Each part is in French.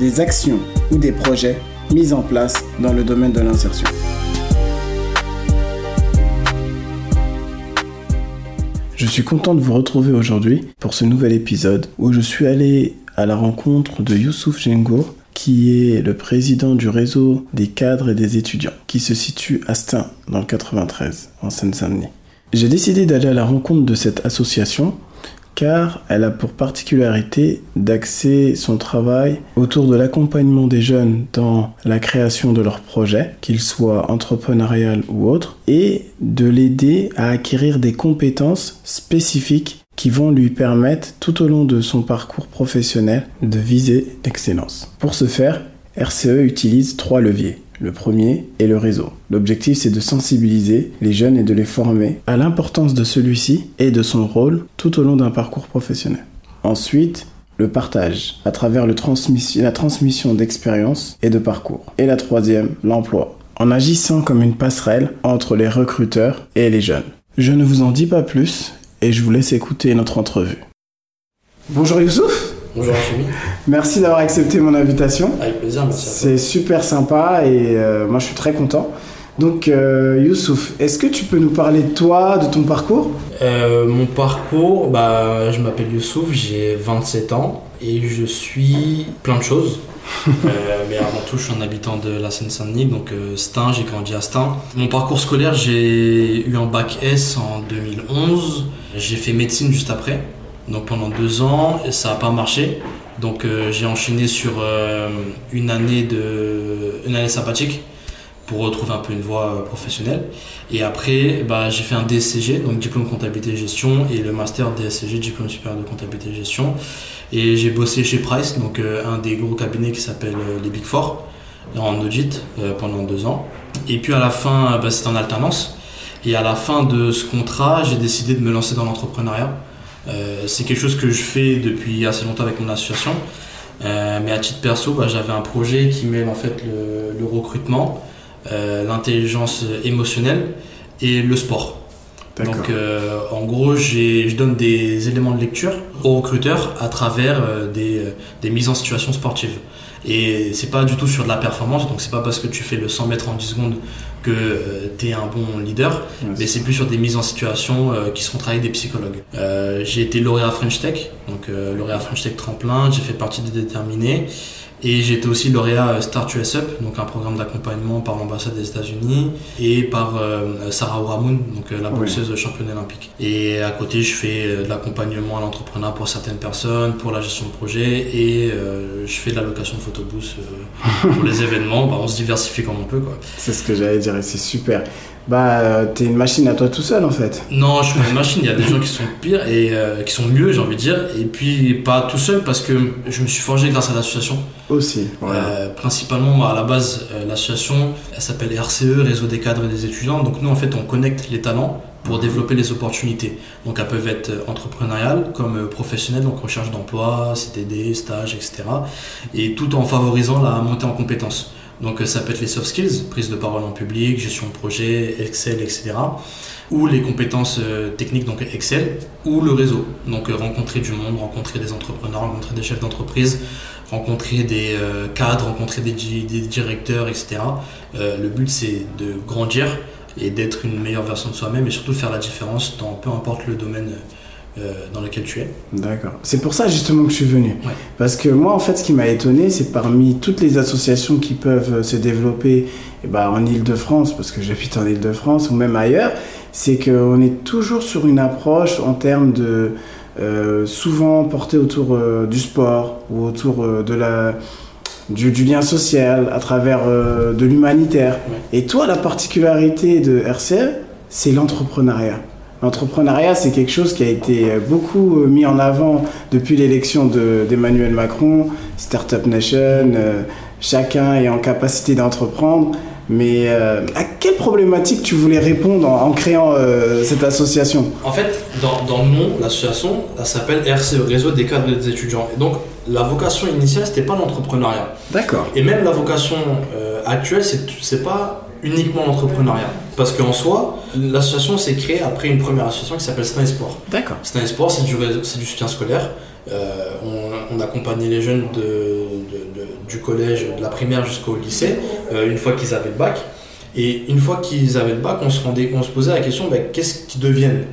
des actions ou des projets mis en place dans le domaine de l'insertion. Je suis content de vous retrouver aujourd'hui pour ce nouvel épisode où je suis allé à la rencontre de Youssouf Jengo, qui est le président du réseau des cadres et des étudiants, qui se situe à Stein, dans le 93, en Seine-Saint-Denis. J'ai décidé d'aller à la rencontre de cette association car elle a pour particularité d'axer son travail autour de l'accompagnement des jeunes dans la création de leurs projets, qu'ils soient entrepreneurial ou autres, et de l'aider à acquérir des compétences spécifiques qui vont lui permettre tout au long de son parcours professionnel de viser l'excellence. Pour ce faire, RCE utilise trois leviers. Le premier est le réseau. L'objectif, c'est de sensibiliser les jeunes et de les former à l'importance de celui-ci et de son rôle tout au long d'un parcours professionnel. Ensuite, le partage à travers la transmission d'expériences et de parcours. Et la troisième, l'emploi, en agissant comme une passerelle entre les recruteurs et les jeunes. Je ne vous en dis pas plus et je vous laisse écouter notre entrevue. Bonjour Youssouf Bonjour Hachemi. Merci d'avoir accepté mon invitation. Avec plaisir, merci. C'est super sympa et euh, moi je suis très content. Donc euh, Youssouf, est-ce que tu peux nous parler de toi, de ton parcours? Euh, Mon parcours, bah, je m'appelle Youssouf, j'ai 27 ans et je suis plein de choses. mais avant tout, je suis un habitant de la Seine-Saint-Denis, donc Stein, j'ai grandi à Stein. Mon parcours scolaire, j'ai eu un bac S en 2011. J'ai fait médecine juste après. Donc pendant deux ans, ça n'a pas marché. Donc euh, j'ai enchaîné sur euh, une, année de, sympathique pour retrouver un peu une voie euh, professionnelle. Et après, bah, j'ai fait un DSCG, donc diplôme comptabilité et gestion, et le master DSCG, diplôme supérieur de comptabilité et gestion. Et j'ai bossé chez Price, donc un des gros cabinets qui s'appelle les Big Four, en audit pendant deux ans. Et puis à la fin, bah, c'était en alternance. Et à la fin de ce contrat, j'ai décidé de me lancer dans l'entrepreneuriat. Euh, c'est quelque chose que je fais depuis assez longtemps avec mon association. Euh, mais à titre perso, bah, j'avais un projet qui mêle en fait le, recrutement, euh, l'intelligence émotionnelle et le sport. Donc en gros, je donne des éléments de lecture aux recruteurs à travers des, des, mises en situation sportives. Et c'est pas du tout sur de la performance, donc c'est pas parce que tu fais le 100 mètres en 10 secondes que euh, tu es un bon leader, mais c'est plus sur des mises en situation euh, qui seront travaillées des psychologues. Euh, j'ai été lauréat French Tech, donc lauréat French Tech tremplin, j'ai fait partie des déterminés. Et j'étais aussi lauréat Start US Up, donc un programme d'accompagnement par l'ambassade des États-Unis et par Sarah Ouramoun, donc la boxeuse championne olympique. Et à côté, je fais de l'accompagnement à l'entrepreneur pour certaines personnes, pour la gestion de projet et je fais de la location de photobooth pour les événements. Bah, on se diversifie comme on peut. C'est ce que j'allais dire et c'est super bah euh, t'es une machine à toi tout seul en fait. Non, je suis pas une machine, il y a des gens qui sont pires et euh, qui sont mieux, j'ai envie de dire, et puis pas tout seul parce que je me suis forgé grâce à l'association. Aussi, euh, principalement, moi, à la base, l'association, elle s'appelle RCE, Réseau des cadres et des étudiants, donc nous en fait on connecte les talents pour développer les opportunités. Donc elles peuvent être entrepreneuriales comme professionnelles, donc recherche d'emploi, CDD, stage, etc. Et tout en favorisant la montée en compétences. Donc ça peut être les soft skills, prise de parole en public, gestion de projet, Excel, etc. Ou les compétences euh, techniques, donc Excel, ou le réseau. Donc euh, rencontrer du monde, rencontrer des entrepreneurs, rencontrer des chefs d'entreprise, rencontrer des euh, cadres, rencontrer des, directeurs, etc. le but c'est de grandir et d'être une meilleure version de soi-même et surtout faire la différence dans peu importe le domaine euh, dans lequel tu es. D'accord. C'est pour ça justement que je suis venu. Parce que moi, en fait, ce qui m'a étonné, c'est parmi toutes les associations qui peuvent euh, se développer eh ben, en Ile-de-France, parce que j'habite en Ile-de-France ou même ailleurs, c'est qu'on est toujours sur une approche en termes de... Euh, souvent portée autour du sport ou autour de la, du, lien social, à travers de l'humanitaire. Et toi, la particularité de RCL, c'est l'entrepreneuriat. L'entrepreneuriat, c'est quelque chose qui a été beaucoup euh, mis en avant depuis l'élection d'Emmanuel Macron, Startup Nation. Euh, chacun est en capacité d'entreprendre. Mais euh, à quelle problématique tu voulais répondre en, créant euh, cette association? En fait, dans, dans le nom, l'association, elle s'appelle RCE, Réseau des cadres des étudiants. Et donc, la vocation initiale, c'était pas l'entrepreneuriat. D'accord. Et même la vocation euh, actuelle, c'est c'est pas uniquement l'entrepreneuriat. Parce qu'en soi, l'association s'est créée après une première association qui s'appelle Stein Sport. D'accord. Stein Sport, c'est du, réseau- c'est du soutien scolaire. Euh, on, on accompagnait les jeunes de, de- de- du collège, de la primaire jusqu'au lycée, euh, une fois qu'ils avaient le bac. Et une fois qu'ils avaient le bac, on se, rendait, on se posait la question bah, qu'est-ce qu'ils deviennent?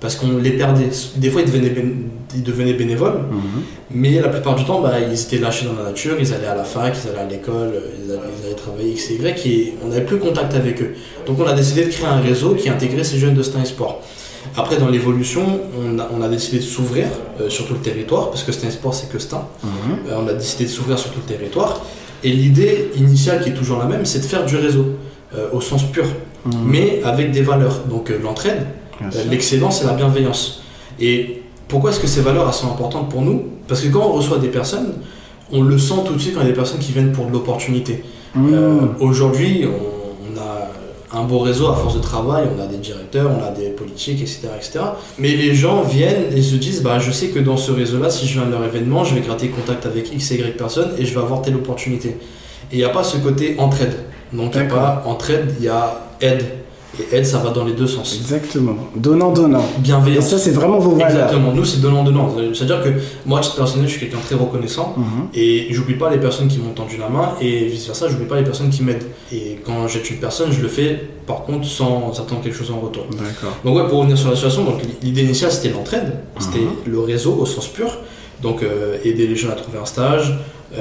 Parce qu'on les perdait. Des fois, ils devenaient, bén- ils devenaient bénévoles, Mhm. mais la plupart du temps, bah, ils étaient lâchés dans la nature, ils allaient à la fac, ils allaient à l'école, ils allaient, ils allaient travailler X et Y, et on n'avait plus contact avec eux. Donc on a décidé de créer un réseau qui intégrait ces jeunes de Stein Sport. Après, dans l'évolution, on a, on a décidé de s'ouvrir euh, sur tout le territoire, parce que Stein Sport, c'est que Stein. Mhm. Euh, on a décidé de s'ouvrir sur tout le territoire. Et l'idée initiale, qui est toujours la même, c'est de faire du réseau, euh, au sens pur, Mhm. mais avec des valeurs. Donc euh, l'entraide, euh. L'excellence et la bienveillance. Et pourquoi est-ce que ces valeurs elles sont importantes pour nous? Parce que quand on reçoit des personnes, on le sent tout de suite quand il y a des personnes qui viennent pour de l'opportunité. Mhm. Euh, Aujourd'hui, on, on a un beau réseau à force de travail, on a des directeurs, on a des politiques, etc. etc. Mais les gens viennent et se disent bah, je sais que dans ce réseau-là, si je viens à leur événement, je vais gratter contact avec X et Y personnes et je vais avoir telle opportunité. Et il n'y a pas ce côté entraide. Donc il n'y a pas entraide, il y a aide. Et aide, ça va dans les deux sens. Exactement. Donnant, donnant. Et Bienveillance. ça, c'est vraiment vos valeurs. Exactement, nous c'est donnant-donnant. C'est-à-dire que moi, à titre personnel, je suis quelqu'un de très reconnaissant Mhm. et j'oublie pas les personnes qui m'ont tendu la main et vice-versa, j'oublie pas les personnes qui m'aident. Et quand j'aide une personne, je le fais par contre sans attendre quelque chose en retour. D'accord. Donc, ouais, pour revenir sur la situation, donc l'idée initiale c'était l'entraide, c'était Mhm. le réseau au sens pur. Donc, euh, aider les gens à trouver un stage, euh,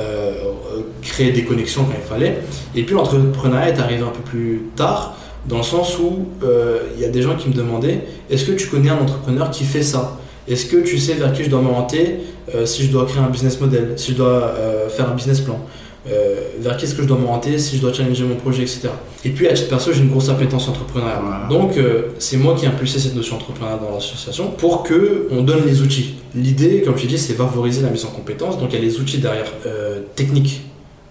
euh, créer des connexions quand il fallait. Et puis, l'entrepreneuriat est arrivé un peu plus tard, dans le sens où euh, il y a des gens qui me demandaient est-ce que tu connais un entrepreneur qui fait ça? Est-ce que tu sais vers qui je dois m'orienter euh, si je dois créer un business model, si je dois euh, faire un business plan? Euh, vers qui est-ce que je dois m'orienter si je dois challenger mon projet, etc. Et puis à titre perso, j'ai une grosse appétence entrepreneuriale. Voilà. Donc c'est moi qui ai impulsé cette notion entrepreneuriale dans l'association pour que on donne les outils. L'idée, comme je t'ai dit, c'est favoriser la mise en compétence. Donc il y a les outils derrière techniques.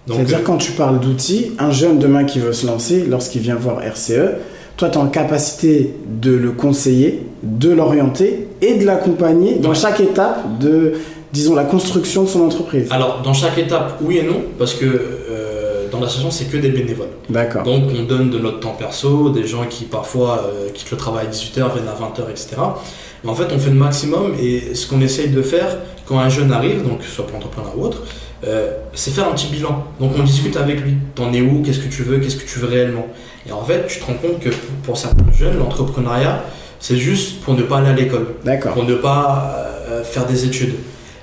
C'est-à-dire euh, quand tu parles d'outils, un jeune demain qui veut se lancer, lorsqu'il vient voir RCE, toi tu es en capacité de le conseiller, de l'orienter et de l'accompagner dans chaque étape de, disons, la construction de son entreprise. alors dans chaque étape, oui et non, parce que euh, dans l'association c'est que des bénévoles. D'accord. Donc on donne de notre temps perso, des gens qui parfois euh, quittent le travail à 18h, viennent à 20h, etc. Mais en fait on fait le maximum et ce qu'on essaye de faire quand un jeune arrive, donc soit pour entrepreneur ou autre, euh, c'est faire un petit bilan. Donc on discute avec lui. T'en es où? Qu'est-ce que tu veux? Qu'est-ce que tu veux réellement? Et en fait tu te rends compte que pour- pour certains jeunes, l'entrepreneuriat c'est juste pour ne pas aller à l'école D'accord. pour ne pas euh, faire des études.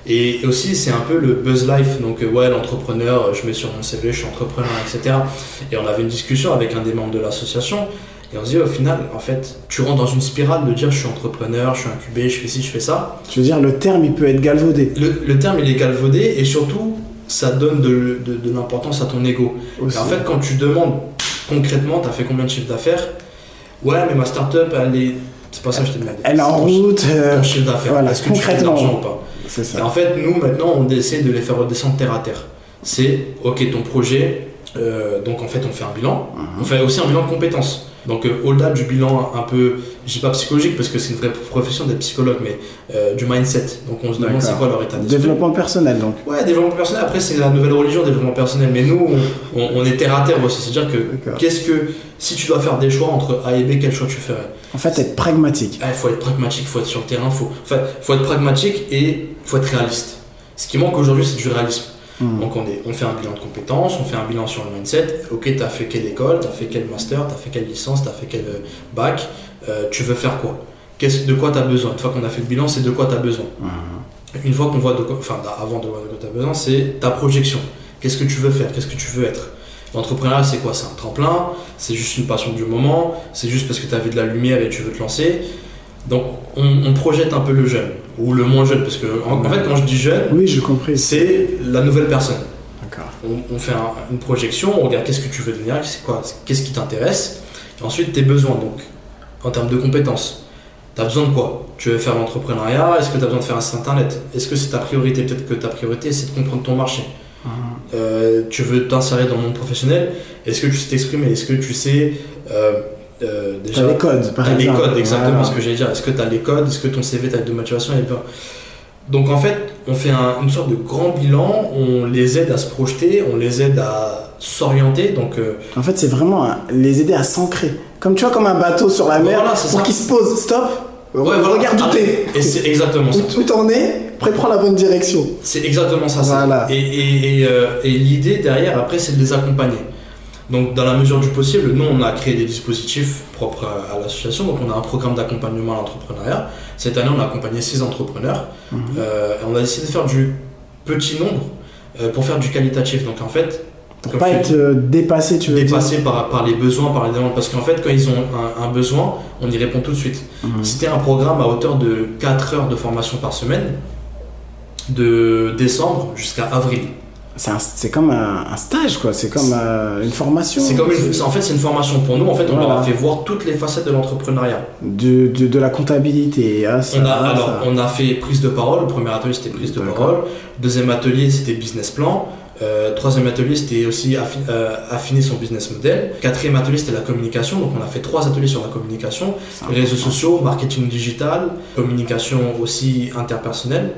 Et aussi, c'est un peu le buzz life. Donc, euh, ouais, l'entrepreneur, je mets sur mon CV, je suis entrepreneur, etc. Et on avait une discussion avec un des membres de l'association. Et on se dit, au final, en fait, tu rentres dans une spirale de dire, je suis entrepreneur, je suis incubé, je fais ci, je fais ça. Je veux dire, le terme il peut être galvaudé. Le, le terme, il est galvaudé et surtout, ça donne de, de- de l'importance à ton ego. Aussi. Et en fait, quand tu demandes concrètement, tu as fait combien de chiffre d'affaires? Ouais, mais ma startup, elle est. C'est pas ça que je t'ai demandé. Elle est en route. euh, Ton chiffre d'affaires. voilà, Est-ce que tu fais de concrètement. l'argent ou pas? C'est et ça. en fait, nous, maintenant, on essaie de les faire redescendre terre à terre. C'est, ok, ton projet, euh, donc en fait, on fait un bilan. Mhm. On fait aussi un bilan de compétences. Donc, euh, au-delà du bilan un peu, je dis pas psychologique parce que c'est une vraie profession d'être psychologue, mais euh, du mindset. Donc, on se demande c'est quoi leur état d'esprit. Développement personnel donc. Ouais, développement personnel. Après, c'est la nouvelle religion, développement personnel. Mais nous, on, on- on est terre à terre aussi. C'est-à-dire que, qu'est-ce que, si tu dois faire des choix entre A et B, quel choix tu ferais? En fait, être pragmatique. il faut être pragmatique, il faut être sur le terrain, faut, enfin, faut être pragmatique et il faut être réaliste. Ce qui manque aujourd'hui, c'est du réalisme. Mhm. Donc on, est, on fait un bilan de compétences, on fait un bilan sur le mindset. Ok, tu as fait quelle école, tu as fait quel master, tu as fait quelle licence, tu as fait quel euh, bac, euh, tu veux faire quoi? Qu'est-ce- De quoi tu as besoin? Une fois qu'on a fait le bilan, c'est de quoi tu as besoin. Mhm. Une fois qu'on voit de quoi, enfin avant de voir de quoi tu as besoin, c'est ta projection. Qu'est-ce que tu veux faire? Qu'est-ce que tu veux être? L'entrepreneuriat, c'est quoi? C'est un tremplin, c'est juste une passion du moment, c'est juste parce que tu as vu de la lumière et tu veux te lancer. Donc on, on projette un peu le jeune, ou le moins jeune, parce que en, en fait quand je dis jeune, Oui, compris. c'est la nouvelle personne. D'accord. On, on fait un- une projection, on regarde qu'est-ce que tu veux devenir, c'est quoi, qu'est-ce qui t'intéresse, et ensuite tes besoins, donc en termes de compétences. Tu as besoin de quoi? Tu veux faire l'entrepreneuriat? Est-ce que tu as besoin de faire un site internet? Est-ce que c'est ta priorité? Peut-être que ta priorité c'est de comprendre ton marché. Euh, tu veux t'insérer dans le monde professionnel? Est-ce que tu sais t'exprimer? Est-ce que tu sais. Euh, euh, déjà, T'as les codes, par T'as les exemple. codes, exactement Voilà. ce que j'allais dire. Est-ce que tu as les codes? Est-ce que ton CV, ta de motivation est Donc en fait, on fait un- une sorte de grand bilan, on les aide à se projeter, on les aide à s'orienter. Donc euh, En fait, c'est vraiment les aider à s'ancrer. Comme tu vois, comme un bateau sur la mer, Voilà, pour ça. qu'ils se posent. Stop. ouais, voilà. Regarde où t'es. Et c'est exactement ça. Où t'en es, prends la bonne direction. C'est exactement ça. ça. Voilà. Et, et- et, euh, et l'idée derrière, après, c'est de les accompagner. Donc, dans la mesure du possible, nous, on a créé des dispositifs propres à, l'association. Donc, on a un programme d'accompagnement à l'entrepreneuriat. Cette année, on a accompagné six entrepreneurs. Mhm. Euh, et on a décidé de faire du petit nombre euh, pour faire du qualitatif. Donc, en fait, Pour pas être euh, dépassé, tu veux dire. dépassé par, par les besoins, par les demandes. Parce qu'en fait, quand ils ont un, un besoin, on y répond tout de suite. Mhm. C'était un programme à hauteur de 4 heures de formation par semaine, de décembre jusqu'à avril. C'est comme un, un stage, quoi. C'est comme euh, une formation. C'est comme une, en fait, c'est une formation pour nous. En fait, on leur Voilà. a fait voir toutes les facettes de l'entrepreneuriat. de, de, de la comptabilité. Ah, ça, On a, ah, alors, ça. on a fait prise de parole. Le premier atelier, c'était prise de parole. Deuxième atelier, c'était business plan. Euh, troisième atelier, c'était aussi affi- euh, affiner son business model. Quatrième atelier, c'était la communication. Donc, on a fait trois ateliers sur la communication. Réseaux sociaux, marketing digital, communication aussi interpersonnelle.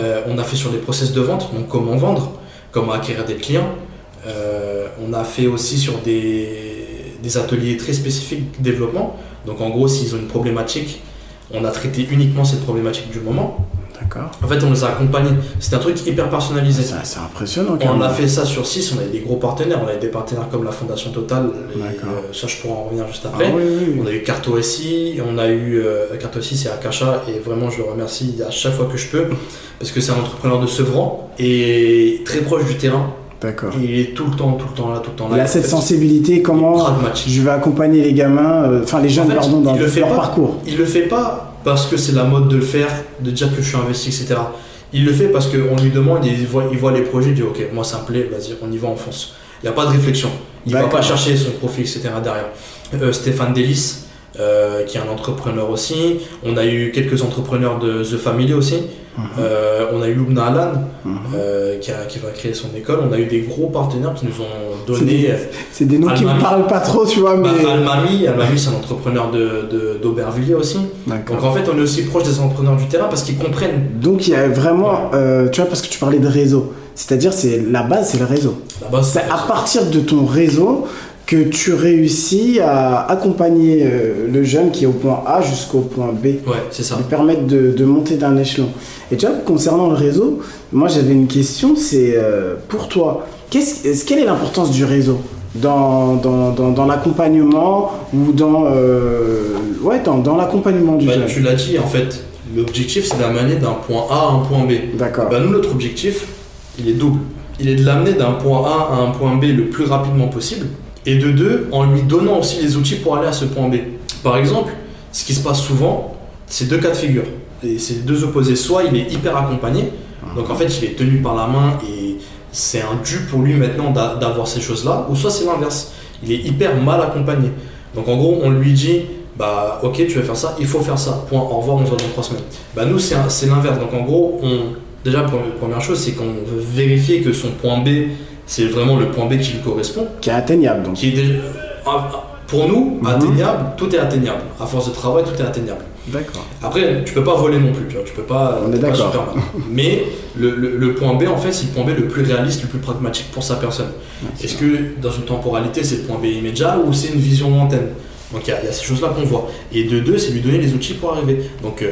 Euh, on a fait sur les process de vente, donc comment vendre, comment acquérir des clients. Euh, on a fait aussi sur des, des ateliers très spécifiques de développement. Donc en gros, s'ils ont une problématique, on a traité uniquement cette problématique du moment. D'accord. En fait, on les a accompagnés. C'est un truc hyper personnalisé. C'est c'est impressionnant, quand On a fait ça sur 6, on avait des gros partenaires. On avait des partenaires comme la Fondation Total. D'accord. euh, ça, je pourrais en revenir juste Ah, après. oui, oui, oui. On a eu Carto SI, on a eu euh, Carto SI, c'est Akasha, et vraiment je le remercie à chaque fois que je peux, parce que c'est un entrepreneur de Sevran et très proche du terrain. D'accord. Il est tout le temps, tout le temps là, tout le temps là. Il a cette fait, sensibilité, comment je vais accompagner les gamins, euh, enfin les jeunes, pardon, dans le fait leur pas. parcours. Il le fait pas parce que c'est la mode de le faire, de dire que je suis investi, etc. Il le fait parce qu'on lui demande, il voit, il voit les projets, il dit ok, moi ça me plaît, vas-y, on y va, on fonce. Il n'y a pas de réflexion. Il va D'accord. pas chercher son profil, etc. derrière. Euh, Stéphane Delis, euh, qui est un entrepreneur aussi. On a eu quelques entrepreneurs de The Family aussi. Euh, on a eu Lubna Alan, euh, qui, a- qui va créer son école. On a eu des gros partenaires qui nous ont donné. c'est des noms qui me Almami. parlent pas trop, tu vois, mais. Bah, Almami, Almami c'est un entrepreneur de- de- d'Aubervilliers aussi. Donc en fait, on est aussi proche des entrepreneurs du terrain parce qu'ils comprennent. Donc il y a vraiment, euh, tu vois, parce que tu parlais de réseau, c'est-à-dire c'est la base, c'est le réseau. La base, C'est à partir de ton réseau que tu réussis à accompagner euh, le jeune qui est au point A jusqu'au point B, Ouais, c'est ça. lui permettre de, de monter d'un échelon. Et tu vois, concernant le réseau, moi j'avais une question, c'est euh, pour toi, est-ce- quelle est l'importance du réseau dans, dans, dans, dans l'accompagnement ou dans, euh, ouais, dans, dans l'accompagnement du Bah, jeune? tu l'as dit, en fait, l'objectif c'est d'amener d'un point A à un point B. D'accord. Bah, nous, notre objectif, il est double. Il est de l'amener d'un point A à un point B le plus rapidement possible. Et de deux, en lui donnant aussi les outils pour aller à ce point B. Par exemple, ce qui se passe souvent, c'est deux cas de figure. Et c'est deux opposés. Soit il est hyper accompagné, donc en fait il est tenu par la main et c'est un dû pour lui maintenant d'a- d'avoir ces choses-là, ou soit c'est l'inverse. Il est hyper mal accompagné. Donc en gros, on lui dit, bah ok, tu vas faire ça, il faut faire ça. Point, au revoir, on se voit dans trois semaines. Bah nous, c'est l'inverse. Donc en gros, déjà, pre- première chose, c'est qu'on veut vérifier que son point B, c'est vraiment le point B qui lui correspond. Qui est atteignable donc. Qui est déjà- ah, ah, pour nous, Mhm. atteignable, tout est atteignable. À force de travail, tout est atteignable. D'accord. Après, tu peux pas voler non plus, tu vois, tu peux pas. On est d'accord. Mais le, le- le point B, en fait, c'est le point B le plus réaliste, le plus pragmatique pour sa personne. Est-ce que dans une temporalité, c'est le point B immédiat ou c'est une vision lointaine? Donc il y, a il y a ces choses-là qu'on voit. Et de deux, c'est lui donner les outils pour arriver. Donc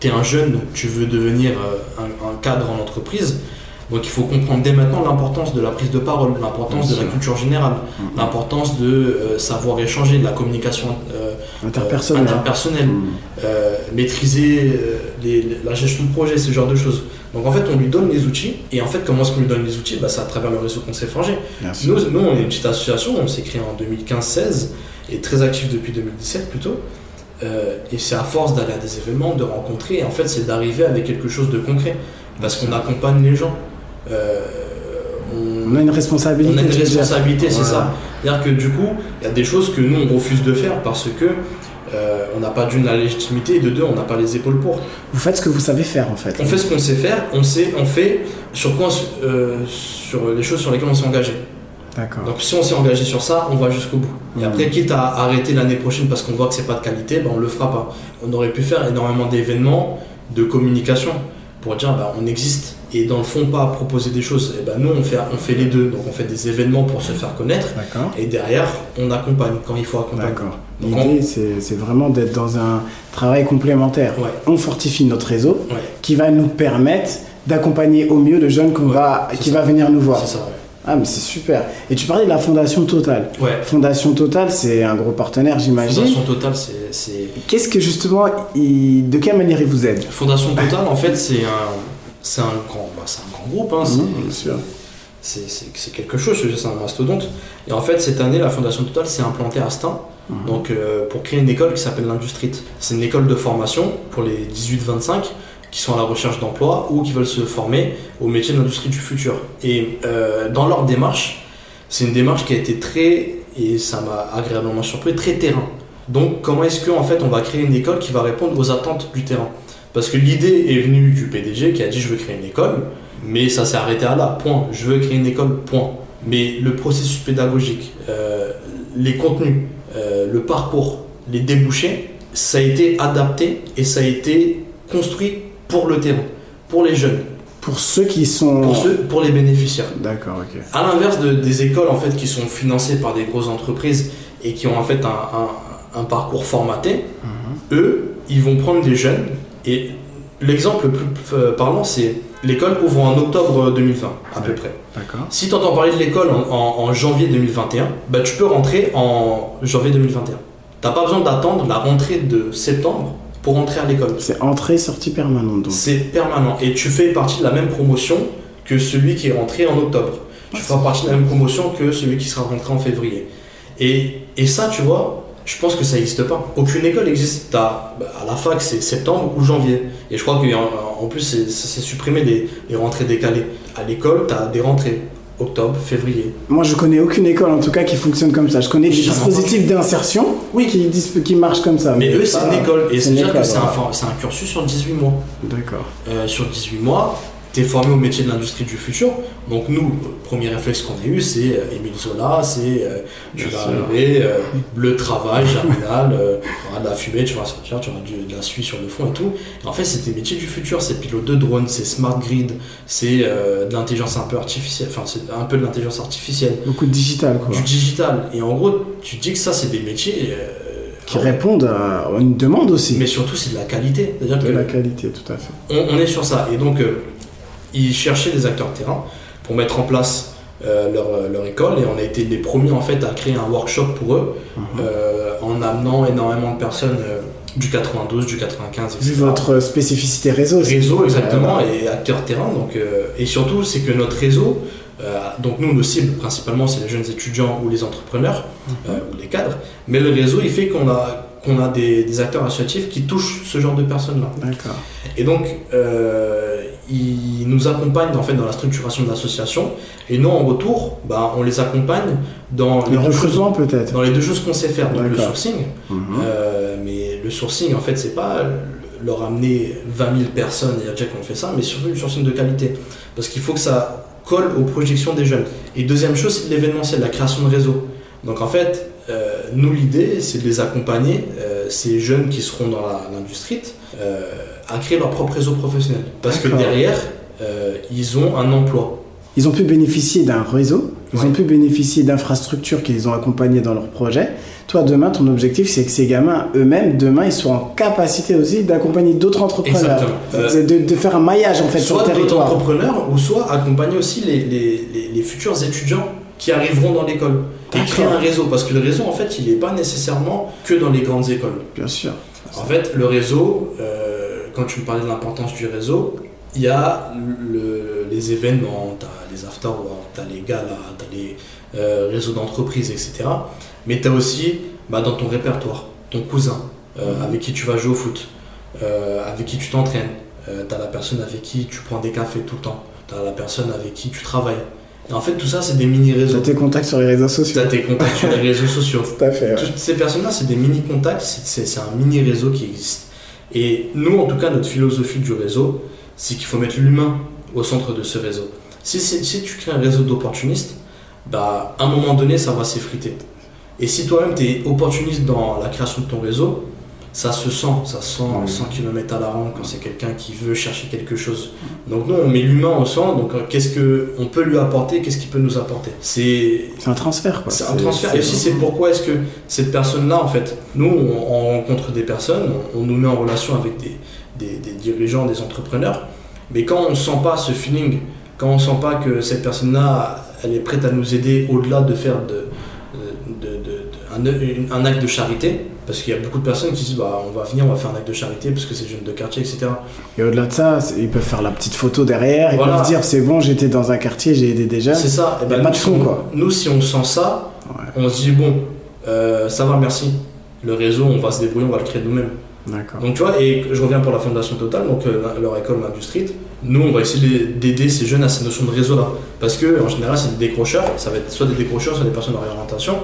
tu es un jeune, tu veux devenir euh, un, un cadre en entreprise. Donc il faut comprendre dès maintenant l'importance de la prise de parole, l'importance de la culture générale, Mhm. l'importance de euh, savoir échanger, de la communication euh, Interpersonnel. interpersonnelle, euh, maîtriser euh, les- les- la gestion de projet, ce genre de choses. Donc en fait, on lui donne les outils, et en fait, comment est-ce qu'on lui donne les outils? Bah, C'est à travers le réseau qu'on s'est forgé. Nous, nous, on est une petite association, on s'est créé en 2015-16 et très actif depuis 2017 plutôt. Et c'est à force d'aller à des événements, de rencontrer, et en fait, c'est d'arriver avec quelque chose de concret. Parce qu'on accompagne les gens. Euh, on, On a une responsabilité. on a une responsabilité, c'est Voilà. ça. C'est-à-dire que du coup, il y a des choses que nous, on refuse de faire parce que euh, on n'a pas d'une la légitimité et de deux on n'a pas les épaules pour. Vous faites ce que vous savez faire en fait. On fait ce qu'on sait faire, on sait, on fait sur quoi, euh, sur les choses sur lesquelles on s'est engagé. D'accord. Donc si on s'est engagé sur ça, on va jusqu'au bout. Et Mhm. après, quitte à arrêter l'année prochaine parce qu'on voit que c'est pas de qualité, ben on le fera pas. On aurait pu faire énormément d'événements de communication pour dire bah, on existe et dans le fond pas proposer des choses. Et ben nous on fait on fait les deux. Donc on fait des événements pour se faire connaître et derrière on accompagne quand il faut accompagner. L'idée, c'est c'est vraiment d'être dans un travail complémentaire. Ouais. On fortifie notre réseau Ouais. qui va nous permettre d'accompagner au mieux le jeune Ouais, va, qui ça. va venir nous voir. Ça. Ah, mais c'est super. Et tu parlais de la Fondation Total. Fondation Total, c'est un gros partenaire, j'imagine. Fondation Total, c'est- Qu'est-ce que justement, il- de quelle manière il vous aide? Fondation Total. En fait, c'est un c'est un grand bah, c'est un grand groupe. Hein, c'est- quelque chose, c'est un mastodonte. Et en fait, cette année, la Fondation Total s'est implantée à Stein Mhm. donc, euh, pour créer une école qui s'appelle l'Industrie. C'est une école de formation pour les 18-25 qui sont à la recherche d'emploi ou qui veulent se former au métier de l'industrie du futur. Et euh, dans leur démarche, c'est une démarche qui a été très, et ça m'a agréablement surpris, très terrain. Donc, comment est-ce qu'en en fait on va créer une école qui va répondre aux attentes du terrain? Parce que l'idée est venue du PDG qui a dit je veux créer une école, mais ça s'est arrêté à là, point. Je veux créer une école, point. Mais le processus pédagogique, euh, les contenus, euh, le parcours, les débouchés, ça a été adapté et ça a été construit pour le terrain, pour les jeunes, Pour ceux qui sont. pour, ceux, pour les bénéficiaires. D'accord, ok. À l'inverse de- des écoles en fait qui sont financées par des grosses entreprises et qui ont en fait un, un- un parcours formaté, Mhm. eux, ils vont prendre des jeunes et l'exemple le plus euh, parlant c'est l'école ouvre en octobre 2020 à peu près. D'accord. Si tu entends parler de l'école en, en- en janvier 2021, bah, tu peux rentrer en janvier 2021. T'as pas besoin d'attendre la rentrée de septembre pour rentrer à l'école. C'est entrée-sortie permanente donc. C'est permanent. Et tu fais partie de la même promotion que celui qui est rentré en octobre. Tu feras partie de la même promotion que celui qui sera rentré en février. Et, et ça, tu vois, je pense que ça n'existe pas. Aucune école n'existe. T'as- bah, À la fac, c'est septembre ou janvier. Et je crois qu'en en plus, c'est supprimé les, les rentrées décalées. À l'école, tu as des rentrées. Octobre, février. Moi, je connais aucune école en tout cas qui fonctionne comme ça. Je connais des dispositifs d'insertion Oui. qui, qui marchent comme ça. Mais eux, c'est une école. Et c'est-à-dire que un, c'est un cursus sur 18 mois. D'accord. Euh, sur 18 mois, tu es formé au métier de l'industrie du futur. Donc nous, le premier réflexe qu'on a eu, c'est euh, Émile Zola, c'est euh, tu Bien vas sûr. arriver, euh, bleu travail, germinal, euh, tu auras de la fumée, tu vas sortir, tu auras du- de la suie sur le fond et tout. Et en fait, c'est des métiers du futur, c'est pilote de drone, c'est smart grid, c'est euh, de l'intelligence un peu artificielle, enfin c'est un peu de l'intelligence artificielle, Beaucoup de digital quoi. du digital. Et en gros, tu dis que ça, c'est des métiers... euh, Qui répondent à une demande aussi. mais surtout, c'est de la qualité. C'est-à-dire de que la qualité, tout à fait. on, on est sur ça. Et donc, euh, ils cherchaient des acteurs terrain pour mettre en place euh, leur, leur école. Et on a été les premiers en fait à créer un workshop pour eux Mhm. euh, en amenant énormément de personnes euh, du 92, du 95, etc. Vu votre spécificité réseau. c'est- réseau exactement Euh, et acteurs terrain. Donc, euh, et surtout, c'est que notre réseau, euh, donc nous, nos cibles principalement, c'est les jeunes étudiants ou les entrepreneurs euh, ou les cadres. Mais le réseau, il fait qu'on a qu'on a des, des acteurs associatifs qui touchent ce genre de personnes-là. Et donc, euh, ils nous accompagnent en fait dans la structuration de l'association. Et nous, en retour, bah, on les accompagne dans Le les, deux choses, peut-être. dans les deux choses qu'on sait faire. Donc le sourcing. Mhm. Euh, mais le sourcing, en fait, c'est pas leur amener 20 000 personnes et dire qu'on fait ça, mais surtout du sourcing de qualité. Parce qu'il faut que ça colle aux projections des jeunes. Et deuxième chose, c'est l'événementiel, la création de réseau. Donc en fait, euh, nous, l'idée, c'est de les accompagner, euh, ces jeunes qui seront dans l'industrie, euh, à créer leur propre réseau professionnel. Parce que derrière, ils ont un emploi. Ils ont pu bénéficier d'un réseau, ils Ouais. ont pu bénéficier d'infrastructures qu'ils ont accompagnées dans leur projet. Toi, demain, ton objectif, c'est que ces gamins eux-mêmes, demain, ils soient en capacité aussi d'accompagner d'autres entrepreneurs. Exactement. De, de faire un maillage, en fait, sur soit le d'autres territoire. entrepreneurs, ou soit accompagner aussi les, les- les- les futurs étudiants qui arriveront dans l'école. Et D'accord. créer un réseau. Parce que le réseau, en fait, il n'est pas nécessairement que dans les grandes écoles. Bien sûr. En fait, le réseau, euh, quand tu me parlais de l'importance du réseau, il y a le- les événements, tu as les after tu as les galas, tu as les euh, réseaux d'entreprise, etc. Mais tu as aussi bah, dans ton répertoire ton cousin euh, avec qui tu vas jouer au foot, avec qui tu t'entraînes, tu as la personne avec qui tu prends des cafés tout le temps, tu as la personne avec qui tu travailles. Et en fait, tout ça, c'est des mini-réseaux. T'as tes contacts sur les réseaux sociaux. T'as tes contacts sur les réseaux sociaux. Tout à fait. ouais. Toutes ces personnes-là, c'est des mini-contacts, c'est un mini-réseau qui existe. Et nous, en tout cas, notre philosophie du réseau, c'est qu'il faut mettre l'humain au centre de ce réseau. Si tu crées un réseau d'opportunistes, bah, à un moment donné, ça va s'effriter. Et si toi-même, tu es opportuniste dans la création de ton réseau, ça se sent, ça se sent Oui. 100 km à la ronde quand c'est quelqu'un qui veut chercher quelque chose. Donc nous, on met l'humain au centre, donc euh, qu'est-ce qu'on peut lui apporter, qu'est-ce qu'il peut nous apporter? C'est un transfert, quoi. c'est un transfert. Et aussi, c'est pourquoi est-ce que cette personne-là, en fait, nous, on, on rencontre des personnes, on, on nous met en relation avec des, des- des dirigeants, des entrepreneurs, mais quand on sent pas ce feeling, quand on sent pas que cette personne-là, elle est prête à nous aider au-delà de faire de, de- de- de- un, une- un acte de charité, parce qu'il y a beaucoup de personnes qui disent, bah, on va venir, on va faire un acte de charité, parce que c'est jeune de quartier, etc. Et au-delà de ça, ils peuvent faire la petite photo derrière, ils Voilà. peuvent dire c'est bon, j'étais dans un quartier, j'ai aidé des jeunes. C'est ça. Et a ben, pas nous, de fond, si on- quoi. Nous, si on sent ça, Ouais. on se dit bon, euh, ça va, merci. Le réseau, on va se débrouiller, on va le créer nous-mêmes. D'accord. Donc tu vois, et je reviens pour la fondation Total, donc euh, leur école Main du Street. Nous, on va essayer d'aider ces jeunes à ces notions de réseau-là. Parce que en général, c'est des décrocheurs. Ça va être soit des décrocheurs, soit des personnes en réorientation.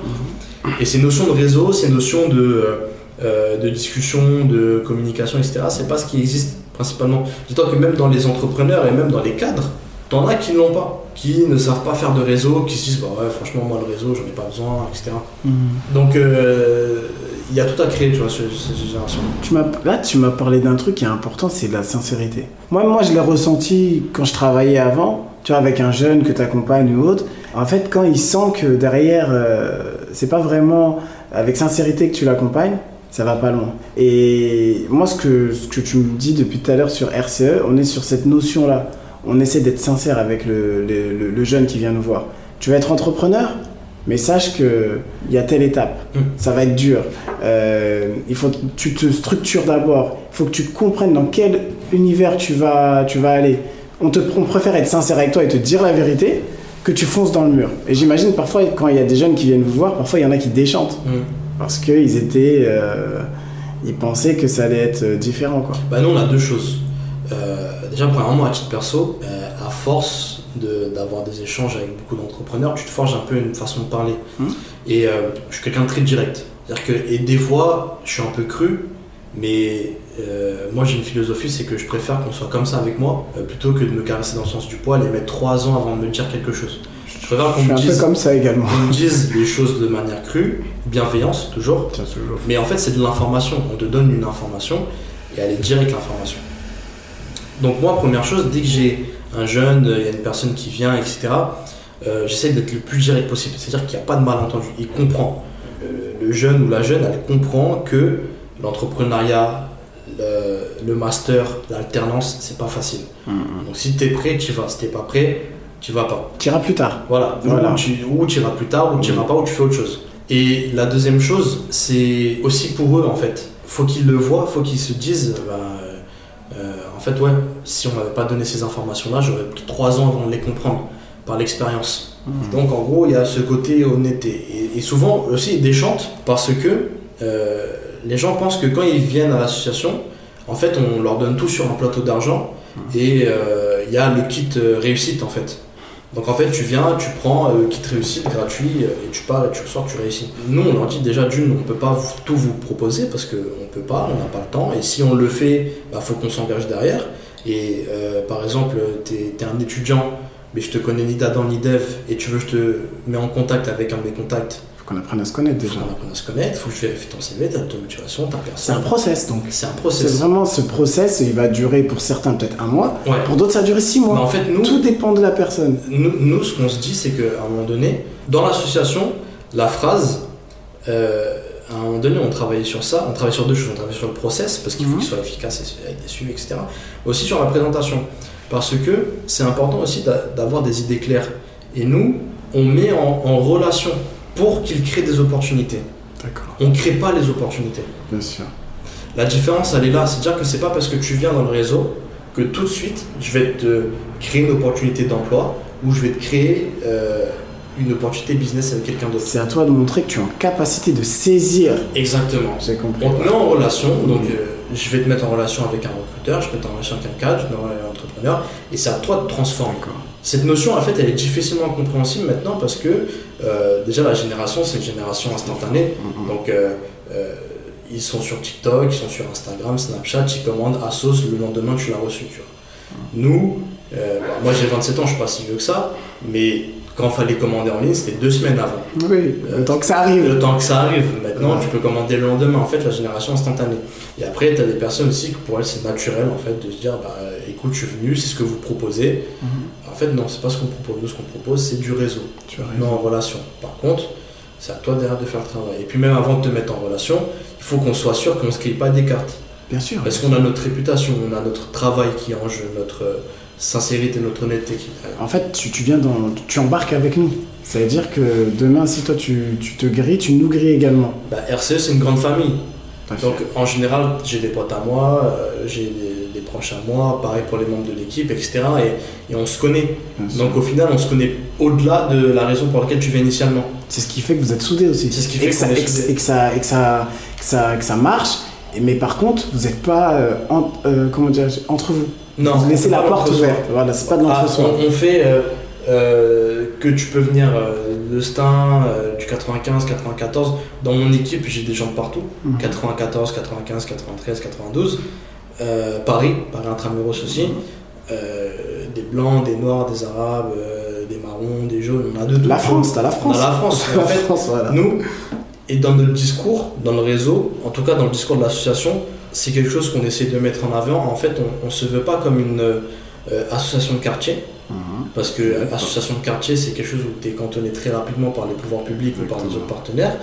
Et ces notions de réseau, ces notions de, euh, euh, de discussion, de communication, etc., c'est pas ce qui existe principalement. Dis-toi que même dans les entrepreneurs et même dans les cadres, t'en as qui ne l'ont pas, qui ne savent pas faire de réseau, qui se disent bah ouais, franchement, moi le réseau, j'en ai pas besoin, etc. Mhm. Donc euh, il y a tout à créer, tu vois, cette cette génération. Tu là, tu m'as parlé d'un truc qui est important, c'est la sincérité. Moi, moi je l'ai ressenti quand je travaillais avant, tu vois, avec un jeune que tu accompagnes ou autre. En fait, quand il sent que derrière, euh, c'est pas vraiment avec sincérité que tu l'accompagnes, ça va pas loin. Et moi, ce que, ce que tu me dis depuis tout à l'heure sur RCE, on est sur cette notion-là. On essaie d'être sincère avec le, le- le- le jeune qui vient nous voir. Tu veux être entrepreneur mais sache qu'il y a telle étape, Mm. ça va être dur. Euh, il faut que tu te structures d'abord. Il faut que tu comprennes dans quel univers tu vas, tu vas aller. On, te, on préfère être sincère avec toi et te dire la vérité que tu fonces dans le mur. Et j'imagine parfois, quand il y a des jeunes qui viennent vous voir, parfois il y en a qui déchantent parce qu'ils étaient. euh, ils pensaient que ça allait être euh, différent, quoi. Bah nous on a deux choses. Euh, déjà premièrement à titre perso, euh, à force de- d'avoir des échanges avec beaucoup d'entrepreneurs, tu te forges un peu une façon de parler. Mhm. Et je suis quelqu'un de très direct. C'est-à-dire que et des fois je suis un peu cru, mais euh, moi j'ai une philosophie, c'est que je préfère qu'on soit comme ça avec moi euh, plutôt que de me caresser dans le sens du poil et mettre trois ans avant de me dire quelque chose. Je préfère qu'on me dise, comme ça également. qu'on me dise les choses de manière crue, bienveillance toujours, Tiens, toujours. mais en fait, c'est de l'information. On te donne une information et elle est directe l'information. Donc moi, première chose, dès que j'ai un jeune, il y a une personne qui vient, etc., euh, j'essaie d'être le plus direct possible. C'est-à-dire qu'il n'y a pas de malentendu. Il comprend. Le jeune ou la jeune, elle comprend que l'entrepreneuriat, le, le master, l'alternance, c'est pas facile. Mhm. Donc si tu es prêt, tu vas. Si tu pas prêt, tu vas pas. Tu iras plus tard. Voilà, Voilà. Ou, tu, ou tu iras plus tard, ou tu iras pas, ou tu fais autre chose. Et la deuxième chose, c'est aussi pour eux en fait. Faut qu'ils le voient, faut qu'ils se disent, bah, euh, en fait, ouais, si on m'avait pas donné ces informations-là, j'aurais pris trois ans avant de les comprendre par l'expérience. Donc en gros, il y a ce côté honnêteté. Et, et souvent aussi, ils déchantent parce que euh, les gens pensent que quand ils viennent à l'association, en fait, on leur donne tout sur un plateau d'argent et euh, il y a le kit euh, réussite en fait. Donc en fait, tu viens, tu prends euh, le kit réussite gratuit et tu pars, tu ressors, tu réussis. Nous, on leur dit déjà d'une, on peut pas tout vous proposer parce qu'on peut pas, on n'a pas le temps. Et si on le fait, il faut qu'on s'engage derrière. Et euh, par exemple, tu es, un étudiant, mais je te connais ni d'Adam ni d'Eve, et tu veux que je te mets en contact avec un de mes contacts, qu'on apprenne à se connaître il déjà. faut qu'on apprenne à se connaître, faut que je vérifie ton CV, ta ta motivation, ta C'est un personne. process donc. C'est un C'est process. vraiment ce process, il va durer pour certains peut-être un mois, Ouais. pour d'autres ça va durer six Mais mois. en fait, nous, Tout dépend de la personne. Nous, nous, ce qu'on se dit, c'est qu'à un moment donné, dans l'association, la phrase, euh, à un moment donné, on travaillait sur ça, on travaille sur deux choses. On travaille sur le process, parce qu'il faut Mhm. qu'il soit efficace et avec des suivis, etc. Mais aussi sur la présentation. Parce que c'est important aussi d'a- d'avoir des idées claires. Et nous, on met en, en relation pour qu'ils créent des opportunités. D'accord, On ne crée pas les opportunités. bien sûr. La différence, elle est là. C'est-à-dire que c'est pas parce que tu viens dans le réseau que tout de suite, je vais te créer une opportunité d'emploi ou je vais te créer euh, une opportunité business avec quelqu'un d'autre. C'est à toi de montrer que tu es en capacité de saisir. Exactement. J'ai compris. On te met en relation, donc euh, je vais te mettre en relation avec un recruteur, je vais te mettre en relation avec un cadre, je vais te mettre en relation avec un entrepreneur, et c'est à toi de transformer. Cette notion, en fait, elle est difficilement compréhensible maintenant parce que euh, déjà la génération, c'est une génération instantanée. Mhm. Donc, euh, euh, ils sont sur TikTok, ils sont sur Instagram, Snapchat, ils commandent à sauce, le lendemain tu l'as reçu. Tu vois. Nous, euh, bah, moi j'ai 27 ans, je suis pas si vieux que ça, mais quand il fallait commander en ligne, c'était deux semaines avant. Oui, le temps que ça arrive. Le temps que ça arrive, maintenant Ouais. tu peux commander le lendemain, en fait la génération instantanée. Et après, tu as des personnes aussi que pour elles c'est naturel en fait de se dire bah écoute, je suis venu, c'est ce que vous proposez. Mhm. En fait, non, c'est pas ce qu'on propose. Nous, ce qu'on propose, c'est du réseau, Tu as non en relation. Par contre, c'est à toi derrière de faire le travail. Et puis même avant de te mettre en relation, il faut qu'on soit sûr qu'on ne se grille pas des cartes. Bien sûr. Parce qu'on a notre réputation, on a notre travail qui est en jeu, notre euh, sincérité, notre honnêteté qui En fait, tu, tu viens dans, tu embarques avec nous. Ça veut dire que demain, si toi tu, tu te grilles, tu nous grilles également. bah, RCE, c'est une grande famille. Donc en général, j'ai des potes à moi, euh, j'ai des, des proches à moi, pareil pour les membres de l'équipe, etc. Et, et on se connaît. Donc au final, on se connaît au-delà de la raison pour laquelle tu viens initialement. c'est ce qui fait que vous êtes soudés aussi. C'est ce qui Et fait que ça, qu'on est et que- soudés. et que ça, et que ça, que ça, que ça marche. Mais par contre, vous n'êtes pas euh, en- euh, comment dire, entre vous. Non, vous laissez la porte ouverte. Voilà, c'est pas de Ah, l'entre-soi. on, on fait euh, que tu peux venir de Stein, du 95, 94. Dans mon équipe, j'ai des gens de partout. Mhm. 94, 95, 93, 92. Euh, Paris, Paris intramuros aussi. Euh, des blancs, des noirs, des arabes, euh, des marrons, des jaunes, on a de tout. La France, t'as la France. On a la France. la En fait, France, voilà. nous, et dans notre discours, dans le réseau, en tout cas dans le discours de l'association, c'est quelque chose qu'on essaie de mettre en avant. En fait, on ne se veut pas comme une euh, association de quartier, Mhm. parce que association de quartier, c'est quelque chose où tu es cantonné très rapidement par les pouvoirs publics ou par les autres partenaires.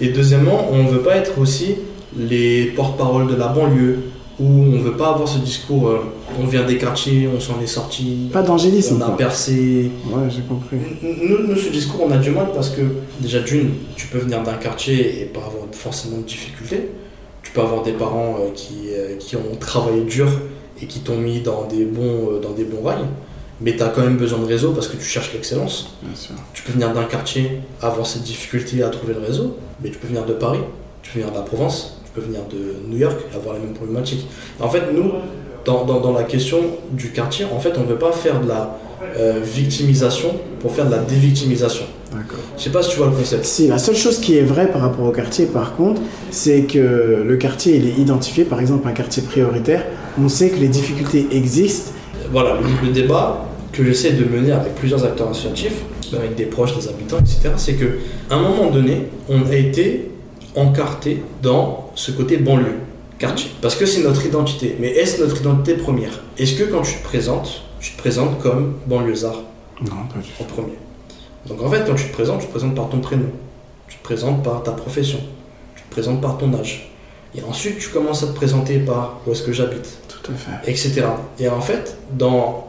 Et deuxièmement, on ne veut pas être aussi les porte-parole de la banlieue, où on ne veut pas avoir ce discours, euh, on vient des quartiers, on s'en est sorti, Pas d'angélisme. on a quoi. percé, Ouais, j'ai compris. nous, nous, ce discours, on a du mal parce que, déjà, d'une, tu peux venir d'un quartier et pas avoir forcément de difficultés. Tu peux avoir des parents euh, qui, euh, qui ont travaillé dur et qui t'ont mis dans des bons, dans des bons rails. Mais tu as quand même besoin de réseau parce que tu cherches l'excellence. Tu peux venir d'un quartier, avoir cette difficulté à trouver le réseau, mais tu peux venir de Paris, tu peux venir de la Provence, tu peux venir de New York et avoir les mêmes problématiques. En fait, nous, dans, dans, dans la question du quartier, en fait, on ne veut pas faire de la euh, victimisation pour faire de la dévictimisation. Je sais pas si tu vois le concept. Si, la seule chose qui est vraie par rapport au quartier, par contre, c'est que le quartier, il est identifié, par exemple, un quartier prioritaire. On sait que les difficultés existent. Voilà, le, le débat que j'essaie de mener avec plusieurs acteurs associatifs, avec des proches, des habitants, etc., c'est que à un moment donné, on a été encarté dans ce côté banlieue, quartier. Parce que c'est notre identité. Mais est-ce notre identité première? Est-ce que quand tu te présentes, tu te présentes comme banlieusard? Non, pas du en premier Donc en fait, quand tu te présentes, tu te présentes par ton prénom. Tu te présentes par ta profession. Tu te présentes par ton âge. Et ensuite, tu commences à te présenter par où est-ce que j'habite tout. Tout à fait. etc. Et en fait, dans,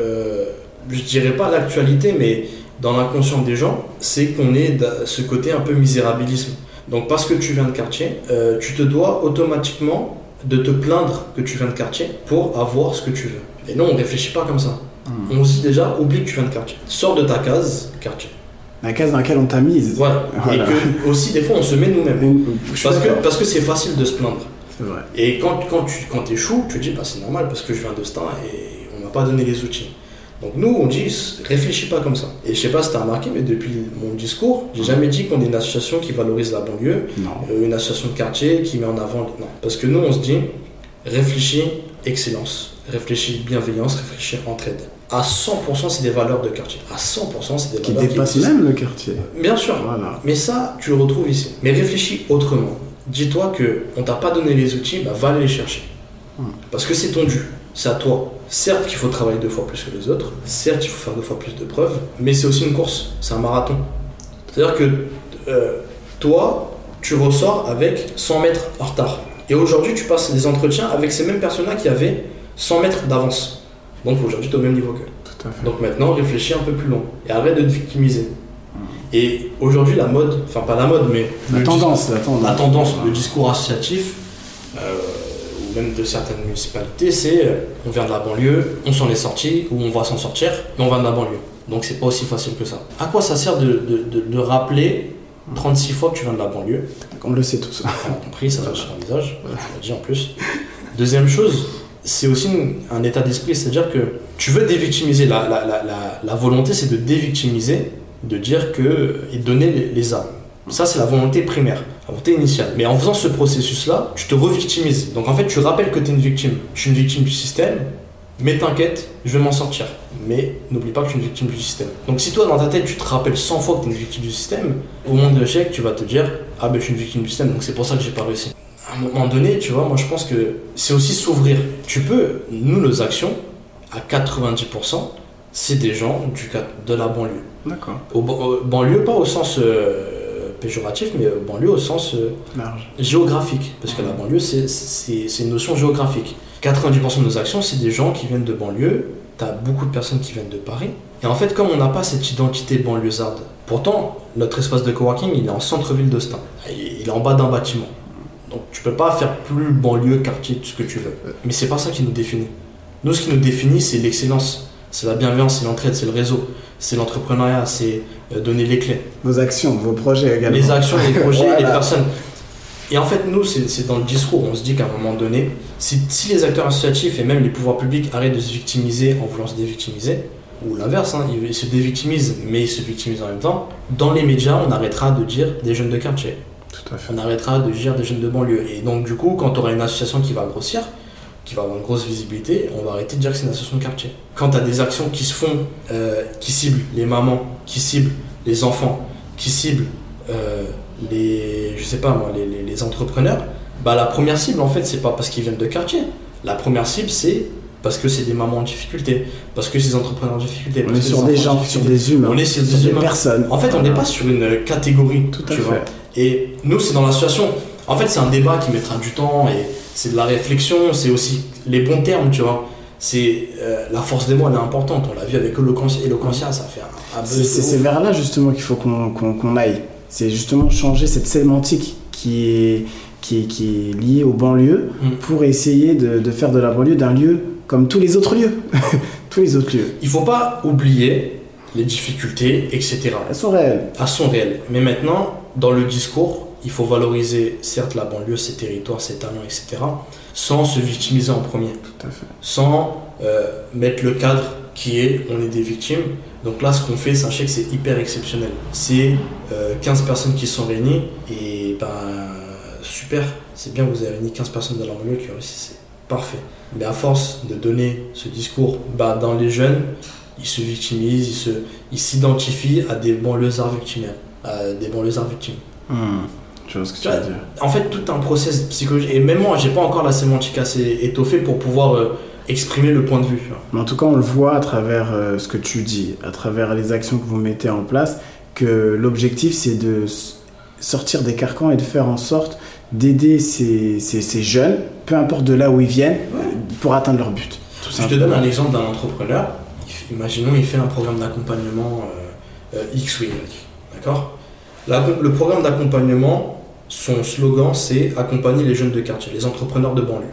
euh, je dirais pas l'actualité, mais dans l'inconscient des gens, c'est qu'on est de ce côté un peu misérabilisme. Donc parce que tu viens de quartier, euh, tu te dois automatiquement de te plaindre que tu viens de quartier pour avoir ce que tu veux. Et non, on réfléchit pas comme ça. Hmm. On se dit déjà, oublie que tu viens de quartier. Sors de ta case, quartier. La case dans laquelle on t'a mise. Voilà. Voilà. Et que aussi, des fois, on se met nous-mêmes. Parce que parce que c'est facile de se plaindre. Vrai. Et quand, quand tu quand échoues, tu te dis bah, c'est normal parce que je viens de Stein et on m'a pas donné les outils. Donc nous, on dit réfléchis pas comme ça. Et je sais pas si tu as remarqué, mais depuis mon discours, j'ai jamais dit qu'on est une association qui valorise la banlieue, euh, une association de quartier qui met en avant. Non. Parce que nous, on se dit réfléchis excellence, réfléchis bienveillance, réfléchis entraide. À 100%, c'est des valeurs de quartier. À 100%, c'est des Qui valeurs dépasse existent. même le quartier. Bien sûr. Voilà. Mais ça, tu le retrouves ici. Mais réfléchis autrement. Dis-toi que on t'a pas donné les outils, bah va les chercher. Hmm. Parce que c'est ton dû, c'est à toi. Certes qu'il faut travailler deux fois plus que les autres, certes il faut faire deux fois plus de preuves, mais c'est aussi une course, c'est un marathon. C'est-à-dire que euh, toi, tu ressors avec 100 mètres en retard. Et aujourd'hui, tu passes des entretiens avec ces mêmes personnes-là qui avaient 100 mètres d'avance. Donc aujourd'hui, tu es au même niveau qu'eux. Donc maintenant, réfléchis un peu plus long et arrête de te victimiser. Et aujourd'hui, la mode, enfin pas la mode, mais La le tendance, la tendance. la tendance, le discours associatif, euh, ou même de certaines municipalités, c'est euh, on vient de la banlieue, on s'en est sorti, ou on va s'en sortir, mais on vient de la banlieue. Donc c'est pas aussi facile que ça. À quoi ça sert de, de- de- de rappeler 36 fois que tu viens de la banlieue? On le sait tous. On a compris, ça se voit sur ton visage. Tu l'as dit en plus. Deuxième chose, c'est aussi une- un état d'esprit, c'est-à-dire que tu veux dévictimiser. La, la, la, la, volonté, c'est de dévictimiser, de dire que. et de donner les, les armes. Ça, c'est la volonté primaire, la volonté initiale. Mais en faisant ce processus-là, tu te revictimises. Donc en fait, tu rappelles que tu es une victime. Je suis une victime du système, mais t'inquiète, je vais m'en sortir. Mais n'oublie pas que je suis une victime du système. Donc si toi, dans ta tête, tu te rappelles 100 fois que tu es une victime du système, au moment de l'échec, tu vas te dire Ah ben je suis une victime du système, donc c'est pour ça que j'ai pas réussi. À un moment donné, tu vois, moi je pense que c'est aussi s'ouvrir. Tu peux, nous, nos actions, à 90%, c'est des gens du, de la banlieue. D'accord. Au, au- banlieue, pas au sens euh, péjoratif, mais euh, banlieue au sens euh, Large. géographique. Parce que la banlieue, c'est- une notion géographique. 90% de nos actions, c'est des gens qui viennent de banlieue. Tu as beaucoup de personnes qui viennent de Paris. Et en fait, comme on n'a pas cette identité banlieusarde, pourtant, notre espace de coworking, il est en centre-ville d'Austin. Il il est en bas d'un bâtiment. Donc tu peux pas faire plus banlieue, quartier, tout ce que tu veux. Mais c'est pas ça qui nous définit. Nous, ce qui nous définit, c'est l'excellence. C'est la bienveillance, c'est l'entraide, c'est le réseau, c'est l'entrepreneuriat, c'est euh, donner les clés. Vos actions, vos projets également. Les actions, les projets, les Voilà. personnes. Et en fait, nous, c'est dans le discours, on se dit qu'à un moment donné, si, si les acteurs associatifs et même les pouvoirs publics arrêtent de se victimiser en voulant se dévictimiser, ou l'inverse, hein, ils, ils se dévictimisent mais ils se victimisent en même temps, dans les médias, on arrêtera de dire des jeunes de quartier, Tout à fait. on arrêtera de dire des jeunes de banlieue. Et donc, du coup, quand tu auras une association qui va grossir, qui va avoir une grosse visibilité, on va arrêter de dire que c'est une association de quartier. Quand tu as des actions qui se font, euh, qui ciblent les mamans, qui ciblent les enfants, qui ciblent euh, les, je sais pas moi, les, les- les entrepreneurs, bah la première cible en fait, c'est pas parce qu'ils viennent de quartier. La première cible, c'est parce que c'est des mamans en difficulté, parce que c'est des entrepreneurs en difficulté. On est sur des en gens, sur des humains, On est sur sur des des humains. personnes. En fait, on n'est pas sur une catégorie. Tout à tu fait. vois. Et nous, c'est dans l'association. En fait, c'est un débat qui mettra du temps et c'est de la réflexion, c'est aussi les bons termes, tu vois. C'est euh, la force des mots, elle est importante. On l'a vu avec Eloquentia, Eloquentia, ça fait un, un C'est vers là justement qu'il faut qu'on qu'on aille. C'est justement changer cette sémantique qui est, qui est, qui est liée aux banlieues Mm. pour essayer de, de faire de la banlieue d'un lieu comme tous les autres lieux. tous les autres lieux. Il faut pas oublier les difficultés, etc. Elles sont réelles. Elles sont réelles. Mais maintenant, dans le discours, il faut valoriser, certes, la banlieue, ses territoires, ses talents, etc., sans se victimiser en premier. Tout à fait. sans euh, mettre le cadre qui est on est des victimes. Donc là, ce qu'on fait, sachez que c'est hyper exceptionnel. C'est euh, 15 personnes qui sont réunies et ben super, c'est bien, vous avez réuni 15 personnes de la banlieue qui ont réussi, c'est parfait. Mais à force de donner ce discours bah, dans les jeunes, ils se victimisent, ils se- ils s'identifient à des banlieusards victimaires, à des banlieusards victimes. Hmm. Je vois ce que tu Ouais. veux dire. En fait, tout un process psychologique. Et même moi, j'ai pas encore la sémantique assez étoffée pour pouvoir euh, exprimer le point de vue. Mais en tout cas, on le voit à travers euh, ce que tu dis, à travers les actions que vous mettez en place, que l'objectif, c'est de sortir des carcans et de faire en sorte d'aider ces, ces- ces jeunes, peu importe de là où ils viennent, pour atteindre leur but. Tout Je te donne un exemple d'un entrepreneur. Il fait- imaginons, il fait un programme d'accompagnement euh, euh, X ou Y. D'accord? Le programme d'accompagnement, son slogan, c'est accompagner les jeunes de quartier, les entrepreneurs de banlieue.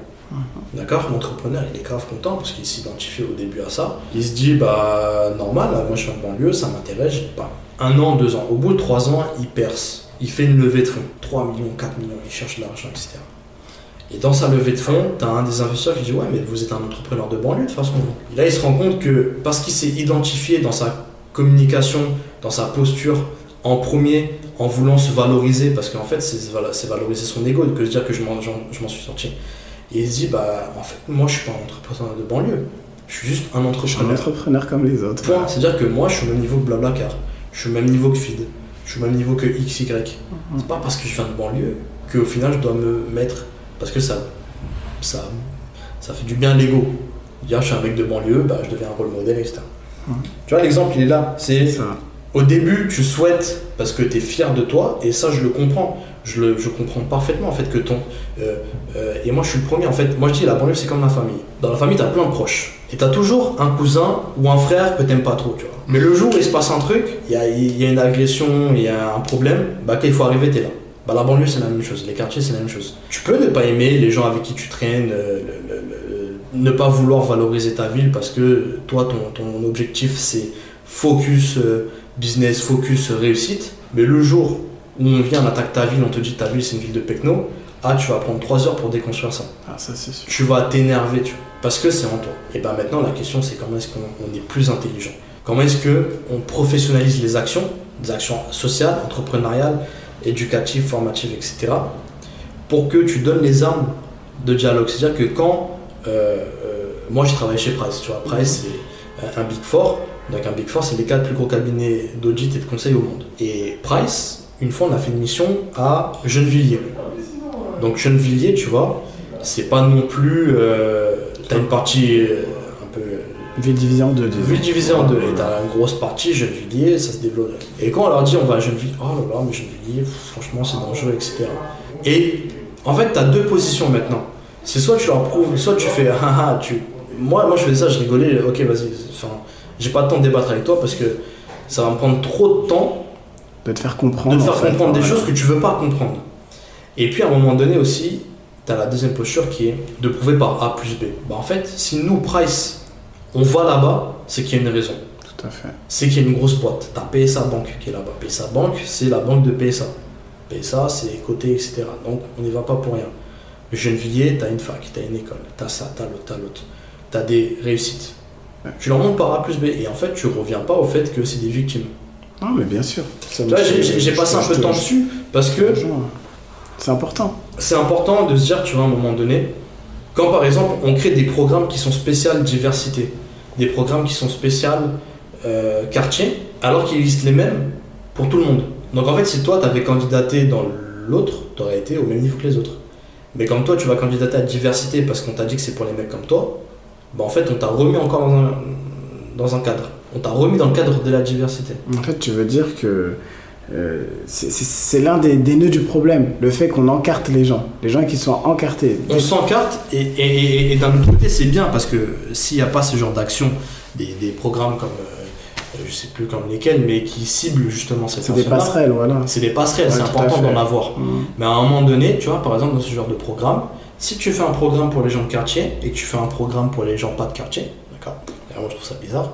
D'accord? L'entrepreneur, il est grave content parce qu'il s'identifie au début à ça. Il se dit, bah, normal, moi je suis en banlieue, ça m'intéresse, j'ai pas. Un an, deux ans. Au bout de trois ans, il perce. Il fait une levée de fonds. 3 millions, 4 millions, il cherche de l'argent, etc. Et dans sa levée de fonds, tu as un des investisseurs qui dit Ouais, mais vous êtes un entrepreneur de banlieue de toute façon. Et là, il se rend compte que parce qu'il s'est identifié dans sa communication, dans sa posture, en premier, en voulant se valoriser, parce qu'en fait, c'est valoriser son ego que de se dire que je m'en suis sorti. Et il se dit Bah, en fait, moi, je suis pas un entrepreneur de banlieue. Je suis juste un suis un entrepreneur. entrepreneur comme les autres. Point. C'est-à-dire que moi, je suis au même niveau que Blablacar. Je suis au même niveau que Feed. Je suis au même niveau que XY. C'est pas parce que je viens de banlieue qu'au final, je dois me mettre. Parce que ça, ça, ça fait du bien à l'ego. Dire, je suis un mec de banlieue, bah, je deviens un rôle modèle, etc. Mhm. Tu vois, l'exemple, il est là. C'est Ça. Au début, tu souhaites parce que tu es fier de toi, et ça, je le comprends. Je, le, je comprends parfaitement en fait que ton. euh, euh, et moi, je suis le premier en fait. Moi, je dis la banlieue, c'est comme la famille. Dans la famille, tu as plein de proches. Et tu as toujours un cousin ou un frère que t'aimes pas trop. Mais le jour où il se passe un truc, il y a, une agression, il y a un problème, bah, quand il faut arriver, tu es là. Bah, la banlieue, c'est la même chose. Les quartiers, c'est la même chose. Tu peux ne pas aimer les gens avec qui tu traînes, euh, ne pas vouloir valoriser ta ville parce que toi, ton, objectif, c'est focus business, focus réussite. Mais le jour où on vient, on attaque ta ville, on te dit ta ville c'est une ville de Pecno, ah tu vas prendre 3 heures pour déconstruire ça. Ah, ça c'est sûr. Tu vas t'énerver, tu parce que c'est en toi. Et ben maintenant la question c'est comment est-ce qu'on on est plus intelligent? Comment est-ce que on professionnalise les actions, des actions sociales, entrepreneuriales, éducatives, formatives, etc. pour que tu donnes les armes de dialogue? C'est-à-dire que quand euh, euh, moi je travaille chez Price, tu vois, Price c'est un Big Four, donc un Big Four c'est les quatre plus gros cabinets d'audit et de conseil au monde. Et Price, une fois on a fait une mission à Gennevilliers. Donc Gennevilliers, tu vois, c'est pas non plus. Euh, t'as une partie euh, un peu. Ville divisée en deux. Ville divisée en deux. Et t'as une grosse partie Gennevilliers, ça se développe. Et quand on leur dit on va à Gennevilliers, oh là là, mais Gennevilliers, franchement c'est dangereux, etc. Et en fait, t'as deux positions maintenant. C'est soit tu leur prouves, soit tu fais ah ah, tu. Moi, moi je faisais ça, je rigolais, ok vas-y, enfin, j'ai pas le temps de débattre avec toi parce que ça va me prendre trop de temps de te faire comprendre. De te faire comprendre des choses que tu veux pas comprendre. Et puis à un moment donné aussi, tu as la deuxième posture qui est de prouver par A plus B. Bah, en fait, si nous, Price, on va là-bas, c'est qu'il y a une raison. Tout à fait. C'est qu'il y a une grosse boîte. Tu as PSA Banque qui est là-bas. PSA Banque, c'est la banque de PSA. PSA, c'est côté, etc. Donc on n'y va pas pour rien. Gennevilliers, tu as une fac, tu as une école, tu as ça, tu as l'autre, tu as l'autre. Tu as des réussites. Tu leur montres par A plus B. Et en fait, tu reviens pas au fait que c'est des victimes. Non, mais bien sûr. J'ai passé un peu de temps dessus parce que c'est important. C'est important de se dire, tu vois, à un moment donné, quand par exemple on crée des programmes qui sont spéciaux diversité, des programmes qui sont spéciaux euh, quartier, alors qu'il existe les mêmes pour tout le monde. Donc en fait, si toi tu avais candidaté dans l'autre, tu aurais été au même niveau que les autres. Mais comme toi, tu vas candidater à diversité parce qu'on t'a dit que c'est pour les mecs comme toi, bah en fait, on t'a remis encore dans un, dans un cadre. On t'a remis dans le cadre de la diversité. En fait, tu veux dire que euh, c'est l'un des, nœuds du problème, le fait qu'on encarte les gens, les gens qui sont encartés. On s'encarte et, d'un autre côté c'est bien parce que s'il n'y a pas ce genre d'action, des, programmes comme, euh, je sais plus comme lesquels, mais qui ciblent justement cette C'est des passerelles, voilà. C'est des passerelles, c'est important d'en avoir. Mmh. Mais à un moment donné, tu vois, par exemple dans ce genre de programme, si tu fais un programme pour les gens de quartier et que tu fais un programme pour les gens pas de quartier, d'accord Moi je trouve ça bizarre.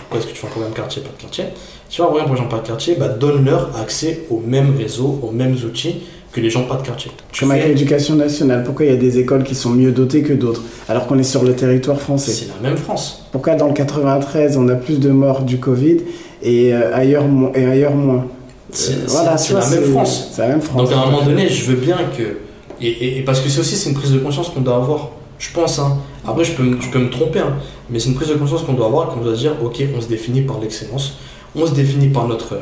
Pourquoi est-ce que tu fais un programme quartier, pas de quartier? Tu vois, pour les gens pas de quartier, bah, donne-leur accès aux mêmes réseaux, aux mêmes outils que les gens pas de quartier. Comme avec l'éducation nationale, pourquoi il y a des écoles qui sont mieux dotées que d'autres, alors qu'on est sur le territoire français? C'est la même France. Pourquoi dans le 93, on a plus de morts du Covid et, euh, ailleurs, et ailleurs moins? C'est euh, voilà, la, même France. la même France. Donc à un moment donné, je veux bien que... Et, parce que c'est aussi c'est une prise de conscience qu'on doit avoir. Je pense, hein. après je peux, je peux me tromper, hein. mais c'est une prise de conscience qu'on doit avoir, qu'on doit dire, ok, on se définit par l'excellence on se définit par notre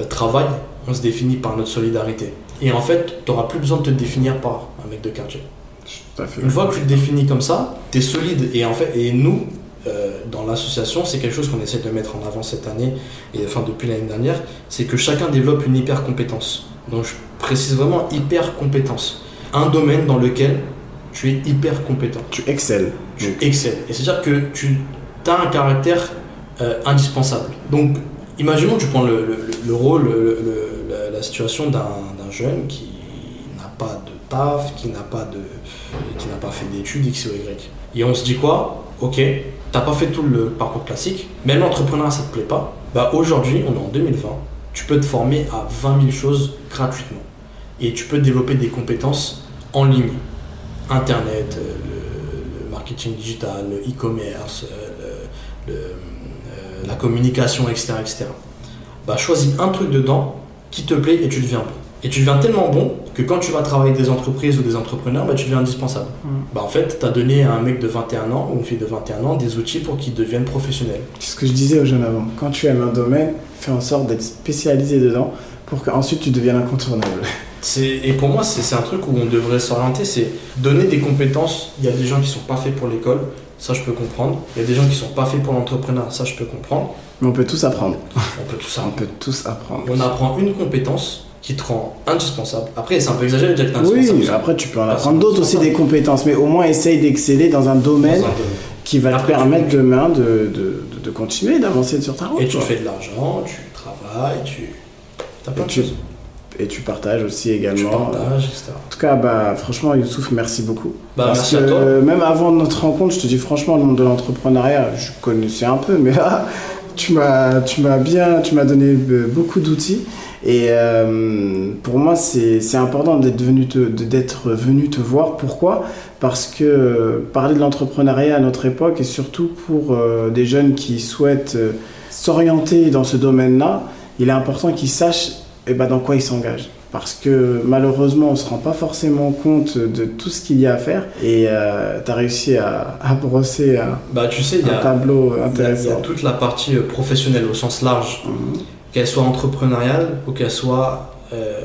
euh, travail, on se définit par notre solidarité. Et en fait, tu n'auras plus besoin de te définir par un mec de quartier. Une fois que tu te définis comme ça, tu es solide. Et en fait, et nous, euh, dans l'association, c'est quelque chose qu'on essaie de mettre en avant cette année, et enfin depuis l'année dernière, c'est que chacun développe une hyper compétence. Donc je précise vraiment hyper compétence. Un domaine dans lequel tu es hyper compétent. Tu excelles. Tu excelles. Et c'est-à-dire que tu as un caractère euh, indispensable. Donc Imaginons que tu prends le, rôle, la, situation d'un jeune qui n'a pas de taf, qui n'a pas, de, qui n'a pas fait d'études X ou Y. Et on se dit quoi? Ok, t'as pas fait tout le parcours classique, même l'entrepreneuriat ça te plaît pas. Bah aujourd'hui, on est en 2020, tu peux te former à 20 000 choses gratuitement. Et tu peux développer des compétences en ligne. Internet, euh, le, marketing digital, le e-commerce, euh, le la communication, etc., etc. Bah, choisis un truc dedans qui te plaît et tu deviens bon. Et tu deviens tellement bon que quand tu vas travailler avec des entreprises ou des entrepreneurs, bah, tu deviens indispensable. Mm. Bah, en fait, tu as donné à un mec de 21 ans ou une fille de 21 ans des outils pour qu'ils deviennent professionnels. C'est ce que je disais aux jeunes avant. Quand tu aimes un domaine, fais en sorte d'être spécialisé dedans pour qu'ensuite tu deviennes incontournable. Et pour moi, c'est un truc où on devrait s'orienter, c'est donner des compétences. Il y a des gens qui sont pas faits pour l'école, ça je peux comprendre. Il y a des gens qui sont pas faits pour l'entrepreneuriat, ça je peux comprendre. Mais on peut tous apprendre. On peut tous apprendre. on peut tous apprendre. On apprend une compétence qui te rend indispensable. Après, c'est un peu exagéré de dire que indispensable. Oui, après tu peux en apprendre d'autres aussi des compétences, mais au moins essaye d'exceller dans un domaine, qui va te permettre demain de, de, de, continuer, d'avancer sur ta route. Et tu fais de l'argent, tu travailles, tu... As plein de choses et tu partages aussi également. partages, etc. En tout cas, bah, franchement, Youssouf, merci beaucoup. Bah, Parce que même avant notre rencontre, je te dis franchement, le monde de l'entrepreneuriat, je connaissais un peu, mais là, tu m'as, tu m'as bien, tu m'as donné beaucoup d'outils. Et euh, pour moi, c'est important d'être venu, te, d'être venu te voir. Pourquoi? Parce que parler de l'entrepreneuriat à notre époque, et surtout pour euh, des jeunes qui souhaitent euh, s'orienter dans ce domaine-là, il est important qu'ils sachent eh ben, dans quoi ils s'engagent parce que malheureusement on ne se rend pas forcément compte de tout ce qu'il y a à faire et euh, tu as réussi à, brosser un, bah, tu sais, un tableau intéressant. Il y, a toute la partie euh, professionnelle au sens large, mhm. qu'elle soit entrepreneuriale ou qu'elle soit, euh,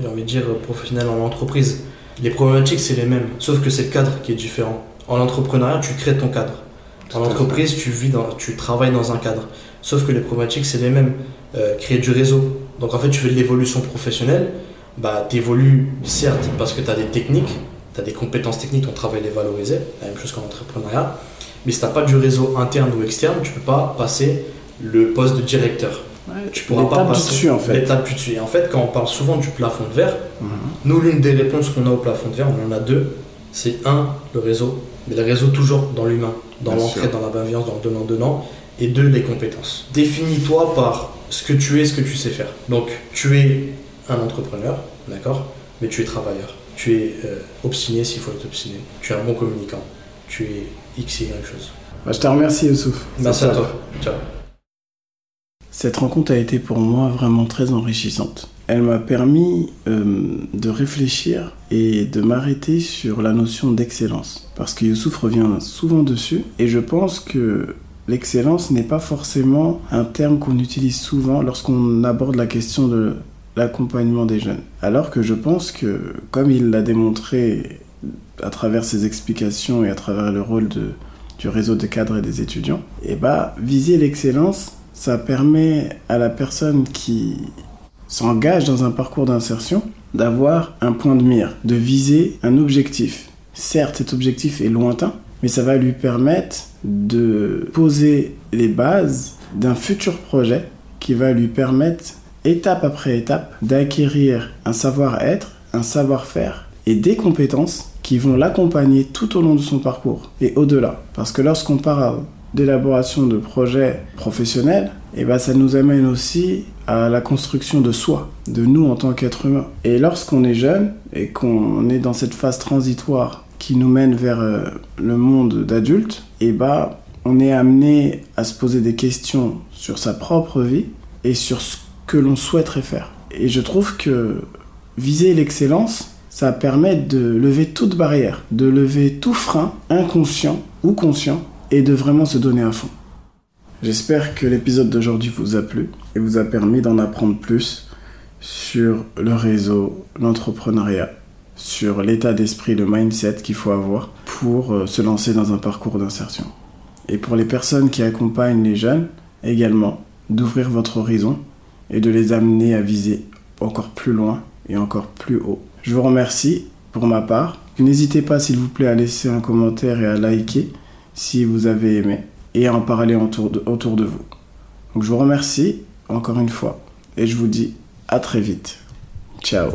j'ai envie de dire, professionnelle en entreprise. Les problématiques c'est les mêmes, sauf que c'est le cadre qui est différent. En entrepreneuriat, tu crées ton cadre. En entreprise, tu, vis dans, tu travailles dans un cadre. Sauf que les problématiques, c'est les mêmes. créer du réseau. Donc en fait, tu fais de l'évolution professionnelle, bah, tu évolues certes parce que tu as des techniques, tu as des compétences techniques, ton travail les valoriser, la même chose qu'en entrepreneuriat, mais si tu n'as pas du réseau interne ou externe, tu ne peux pas passer le poste de directeur. tu pourras pas passer dessus, en fait. l'étape dessus. Et en fait, quand on parle souvent du plafond de verre, mhm. nous, l'une des réponses qu'on a au plafond de verre, on en a deux. C'est un, le réseau, mais le réseau toujours dans l'humain, dans l'entraide, dans la bienveillance, dans le donnant-donnant. Et deux, les compétences. Définis-toi par ce que tu es, ce que tu sais faire. Donc, tu es un entrepreneur, d'accord Mais tu es travailleur. Tu es euh, obstiné s'il faut être obstiné. Tu es un bon communicant. Tu es X et Y chose. Bah, je te remercie, Youssouf. Merci à toi. Ciao. Cette rencontre a été pour moi vraiment très enrichissante. Elle m'a permis euh, de réfléchir et de m'arrêter sur la notion d'excellence. Parce que Youssouf revient souvent dessus et je pense que l'excellence n'est pas forcément un terme qu'on utilise souvent lorsqu'on aborde la question de l'accompagnement des jeunes. Alors que je pense que, comme il l'a démontré à travers ses explications et à travers le rôle du réseau de cadres et des étudiants, bah, viser l'excellence, ça permet à la personne qui s'engage dans un parcours d'insertion d'avoir un point de mire, de viser un objectif. Certes, cet objectif est lointain, mais ça va lui permettre de poser les bases d'un futur projet qui va lui permettre étape après étape, d'acquérir un savoir-être, un savoir-faire et des compétences qui vont l'accompagner tout au long de son parcours et au-delà. Parce que lorsqu'on parle d'élaboration de projets professionnels, et eh ben ça nous amène aussi à la construction de soi, de nous en tant qu'être humain. Et lorsqu'on est jeune et qu'on est dans cette phase transitoire qui nous mène vers euh, le monde d'adulte, et eh ben on est amené à se poser des questions sur sa propre vie et sur ce que l'on souhaiterait faire. Et je trouve que viser l'excellence, ça permet de lever toute barrière, de lever tout frein, inconscient ou conscient, et de vraiment se donner à fond. J'espère que l'épisode d'aujourd'hui vous a plu et vous a permis d'en apprendre plus sur le réseau, l'entrepreneuriat, sur l'état d'esprit, le mindset qu'il faut avoir pour euh, se lancer dans un parcours d'insertion. Et pour les personnes qui accompagnent les jeunes, également, d'ouvrir votre horizon et de les amener à viser encore plus loin et encore plus haut. Je vous remercie pour ma part. N'hésitez pas s'il vous plaît à laisser un commentaire et à liker si vous avez aimé et à en parler autour de, autour de vous. Donc je vous remercie encore une fois et je vous dis à très vite. Ciao